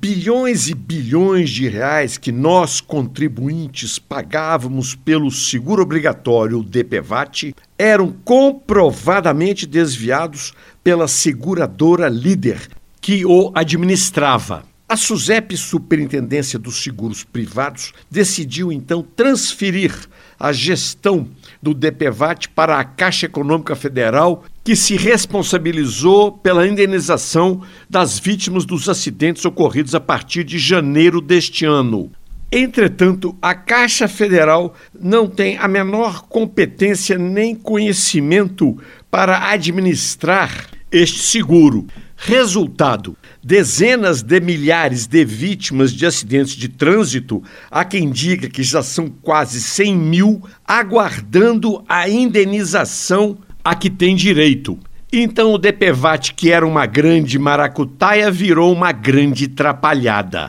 bilhões e bilhões de reais que nós, contribuintes, pagávamos pelo seguro obrigatório DPVAT eram comprovadamente desviados pela seguradora líder que o administrava. A SUSEP, Superintendência dos Seguros Privados, decidiu então transferir a gestão do DPVAT para a Caixa Econômica Federal, que se responsabilizou pela indenização das vítimas dos acidentes ocorridos a partir de janeiro deste ano. Entretanto, a Caixa Federal não tem a menor competência nem conhecimento para administrar este seguro. Resultado: dezenas de milhares de vítimas de acidentes de trânsito, há quem diga que já são quase 100 mil, aguardando a indenização a que tem direito. Então o DPVAT, que era uma grande maracutaia, virou uma grande trapalhada.